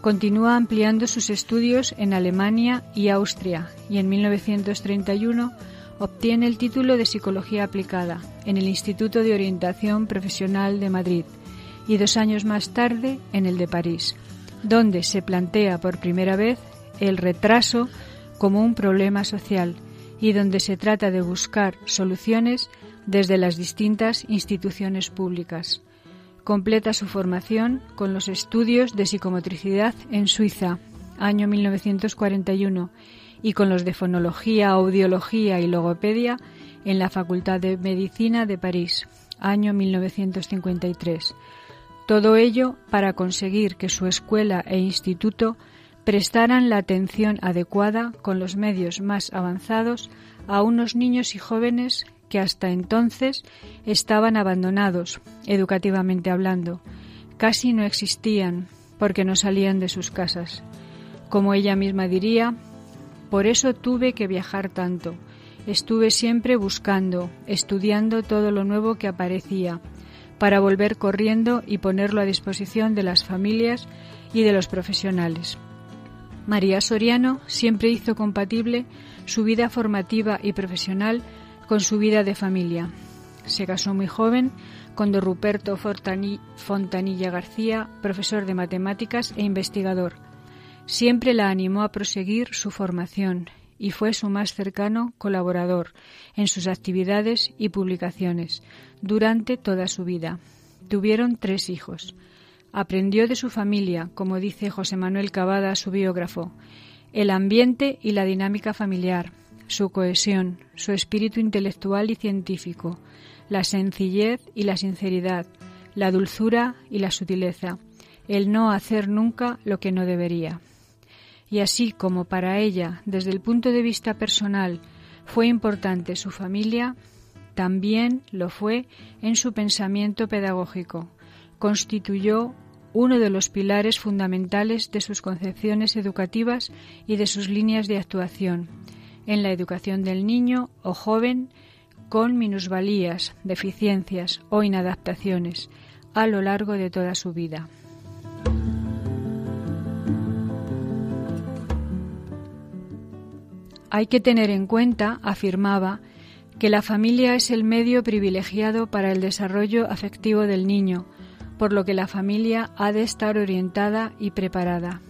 Continúa ampliando sus estudios en Alemania y Austria y en 1931 obtiene el título de Psicología Aplicada en el Instituto de Orientación Profesional de Madrid y dos años más tarde en el de París, donde se plantea por primera vez el retraso como un problema social y donde se trata de buscar soluciones desde las distintas instituciones públicas. Completa su formación con los estudios de psicomotricidad en Suiza, año 1941, y con los de fonología, audiología y logopedia en la Facultad de Medicina de París, año 1953. Todo ello para conseguir que su escuela e instituto prestaran la atención adecuada con los medios más avanzados a unos niños y jóvenes que hasta entonces estaban abandonados, educativamente hablando. Casi no existían porque no salían de sus casas. Como ella misma diría, por eso tuve que viajar tanto. Estuve siempre buscando, estudiando todo lo nuevo que aparecía, para volver corriendo y ponerlo a disposición de las familias y de los profesionales. María Soriano siempre hizo compatible su vida formativa y profesional con su vida de familia. Se casó muy joven con don Ruperto Fontanilla García, profesor de matemáticas e investigador. Siempre la animó a proseguir su formación y fue su más cercano colaborador en sus actividades y publicaciones durante toda su vida. Tuvieron tres hijos. Aprendió de su familia, como dice José Manuel Cavada, su biógrafo, el ambiente y la dinámica familiar, su cohesión, su espíritu intelectual y científico, la sencillez y la sinceridad, la dulzura y la sutileza, el no hacer nunca lo que no debería. Y así como para ella, desde el punto de vista personal, fue importante su familia, también lo fue en su pensamiento pedagógico. Constituyó uno de los pilares fundamentales de sus concepciones educativas y de sus líneas de actuación en la educación del niño o joven con minusvalías, deficiencias o inadaptaciones a lo largo de toda su vida. Hay que tener en cuenta, afirmaba, que la familia es el medio privilegiado para el desarrollo afectivo del niño, por lo que la familia ha de estar orientada y preparada.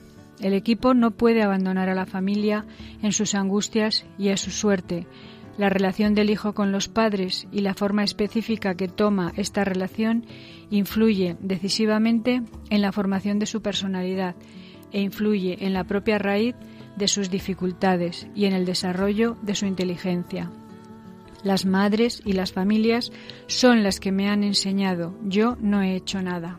El equipo no puede abandonar a la familia en sus angustias y a su suerte. La relación del hijo con los padres y la forma específica que toma esta relación influye decisivamente en la formación de su personalidad e influye en la propia raíz de sus dificultades y en el desarrollo de su inteligencia. Las madres y las familias son las que me han enseñado. Yo no he hecho nada.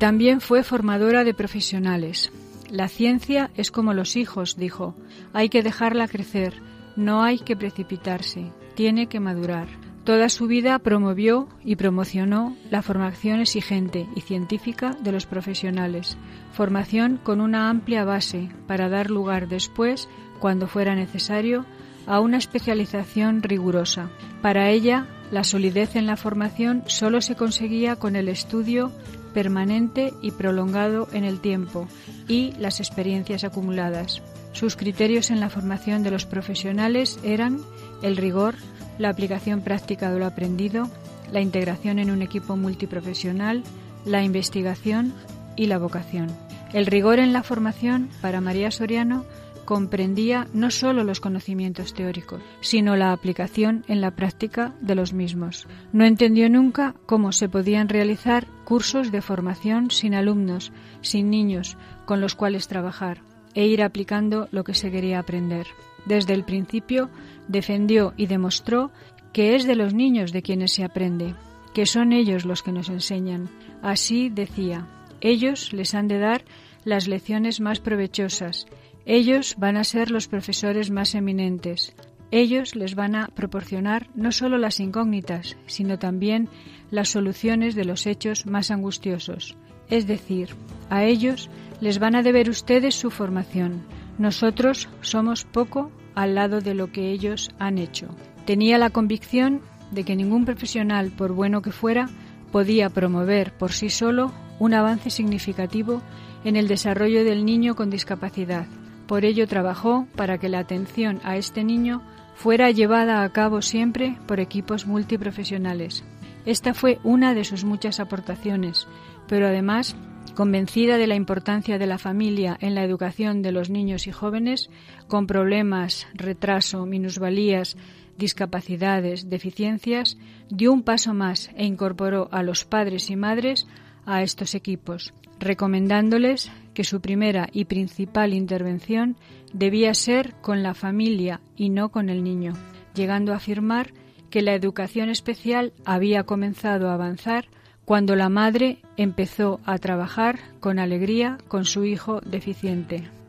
También fue formadora de profesionales. La ciencia es como los hijos, dijo. Hay que dejarla crecer, no hay que precipitarse, tiene que madurar. Toda su vida promovió y promocionó la formación exigente y científica de los profesionales, formación con una amplia base para dar lugar después, cuando fuera necesario, a una especialización rigurosa. Para ella, la solidez en la formación solo se conseguía con el estudio permanente y prolongado en el tiempo y las experiencias acumuladas. Sus criterios en la formación de los profesionales eran el rigor, la aplicación práctica de lo aprendido, la integración en un equipo multiprofesional, la investigación y la vocación. El rigor en la formación para María Soriano comprendía no solo los conocimientos teóricos, sino la aplicación en la práctica de los mismos. No entendió nunca cómo se podían realizar cursos de formación sin alumnos, sin niños con los cuales trabajar e ir aplicando lo que se quería aprender. Desde el principio defendió y demostró que es de los niños de quienes se aprende, que son ellos los que nos enseñan. Así decía, ellos les han de dar las lecciones más provechosas, ellos van a ser los profesores más eminentes, ellos les van a proporcionar no solo las incógnitas, sino también las soluciones de los hechos más angustiosos. Es decir, a ellos les van a deber ustedes su formación. Nosotros somos poco al lado de lo que ellos han hecho. Tenía la convicción de que ningún profesional, por bueno que fuera, podía promover por sí solo un avance significativo en el desarrollo del niño con discapacidad. Por ello trabajó para que la atención a este niño fuera llevada a cabo siempre por equipos multiprofesionales. Esta fue una de sus muchas aportaciones, pero además convencida de la importancia de la familia en la educación de los niños y jóvenes con problemas, retraso, minusvalías, discapacidades, deficiencias, dio un paso más e incorporó a los padres y madres a estos equipos, recomendándoles que su primera y principal intervención debía ser con la familia y no con el niño, llegando a afirmar que la educación especial había comenzado a avanzar cuando la madre empezó a trabajar con alegría con su hijo deficiente.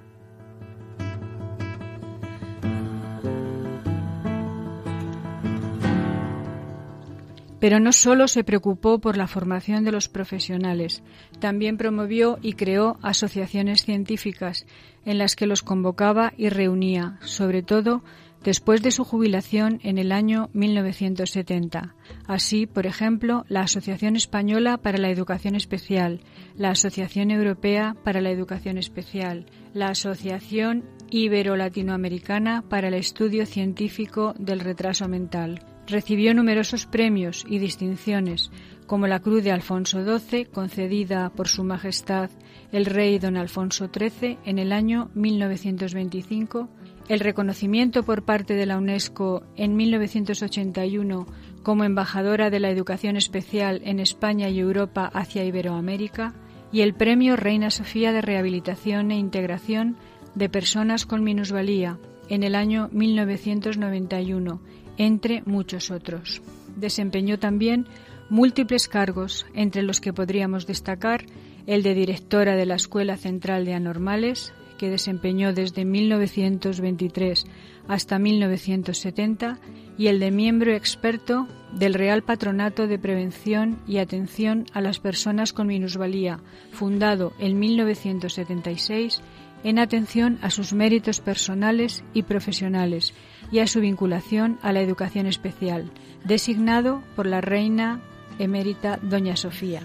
Pero no solo se preocupó por la formación de los profesionales, también promovió y creó asociaciones científicas en las que los convocaba y reunía, sobre todo después de su jubilación en el año 1970. Así, por ejemplo, la Asociación Española para la Educación Especial, la Asociación Europea para la Educación Especial, la Asociación Ibero-Latinoamericana para el Estudio Científico del Retraso Mental. Recibió numerosos premios y distinciones, como la Cruz de Alfonso XII, concedida por Su Majestad el Rey Don Alfonso XIII en el año 1925, el reconocimiento por parte de la UNESCO en 1981 como embajadora de la educación especial en España y Europa hacia Iberoamérica, y el Premio Reina Sofía de Rehabilitación e Integración de Personas con Minusvalía en el año 1991 entre muchos otros. Desempeñó también múltiples cargos, entre los que podríamos destacar el de directora de la Escuela Central de Anormales, que desempeñó desde 1923 hasta 1970, y el de miembro experto del Real Patronato de Prevención y Atención a las Personas con Minusvalía, fundado en 1976 en atención a sus méritos personales y profesionales y a su vinculación a la educación especial, designado por la reina emérita Doña Sofía.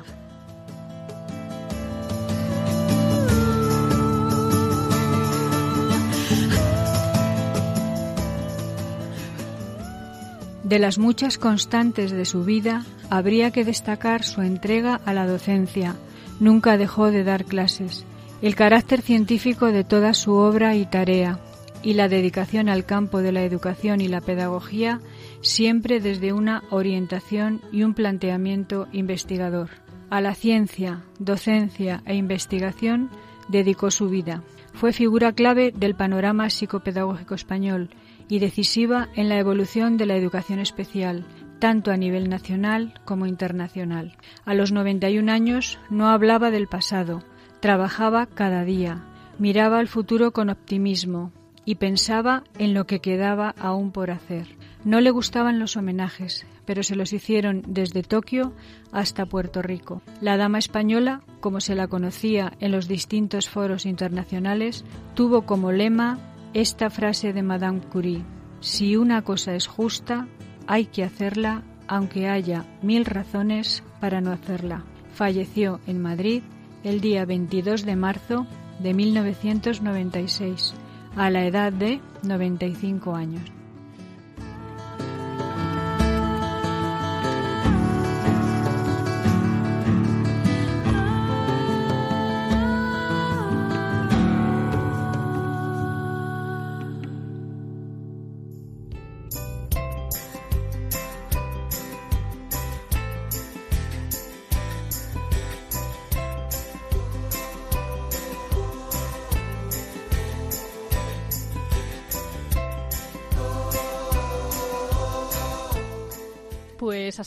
De las muchas constantes de su vida, habría que destacar su entrega a la docencia. Nunca dejó de dar clases, el carácter científico de toda su obra y tarea, y la dedicación al campo de la educación y la pedagogía siempre desde una orientación y un planteamiento investigador. A la ciencia, docencia e investigación dedicó su vida. Fue figura clave del panorama psicopedagógico español y decisiva en la evolución de la educación especial, tanto a nivel nacional como internacional. A los 91 años no hablaba del pasado, trabajaba cada día, miraba al futuro con optimismo, y pensaba en lo que quedaba aún por hacer. No le gustaban los homenajes, pero se los hicieron desde Tokio hasta Puerto Rico. La dama española, como se la conocía en los distintos foros internacionales, tuvo como lema esta frase de Madame Curie, si una cosa es justa, hay que hacerla aunque haya mil razones para no hacerla. Falleció en Madrid el día 22 de marzo de 1996 a la edad de 95 años.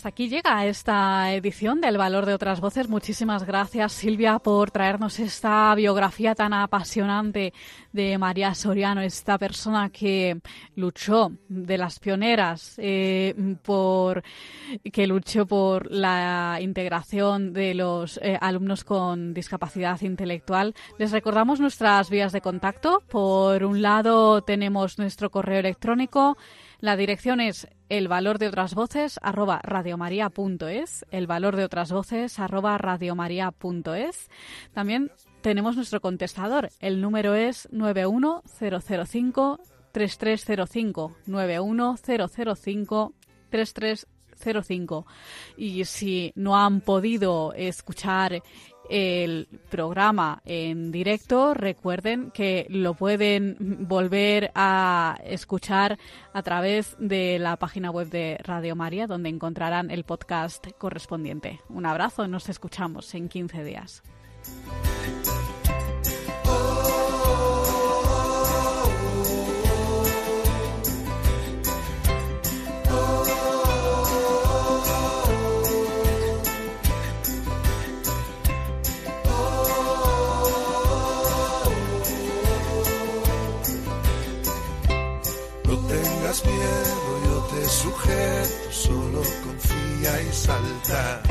Aquí llega esta edición del Valor de otras Voces. Muchísimas gracias, Silvia, por traernos esta biografía tan apasionante de María Soriano, esta persona que luchó de las pioneras, eh, por que luchó por la integración de los eh, alumnos con discapacidad intelectual. Les recordamos nuestras vías de contacto. Por un lado, tenemos nuestro correo electrónico la dirección es el valor de otras voces arroba el valor de otras voces arroba. También tenemos nuestro contestador. El número es 91005 3305 91005 3305 y si no han podido escuchar el programa en directo. Recuerden que lo pueden volver a escuchar a través de la página web de Radio María, donde encontrarán el podcast correspondiente. Un abrazo, nos escuchamos en 15 días. Sujeto, solo confía y salta.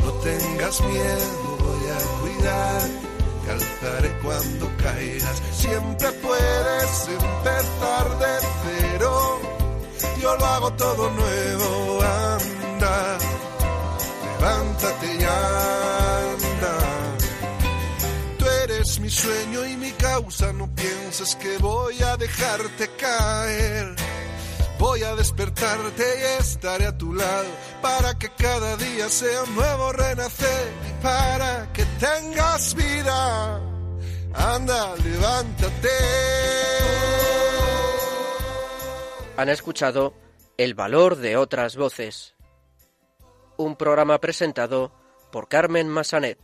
No tengas miedo, voy a cuidar, te alzaré cuando caigas. Siempre puedes empezar de cero, yo lo hago todo nuevo, anda, levántate y anda. Tú eres mi sueño y mi causa, no pienses que voy a dejarte caer Voy a despertarte y estaré a tu lado para que cada día sea un nuevo renacer para que tengas vida. Anda, levántate. Han escuchado El valor de otras voces. Un programa presentado por Carmen Massanet.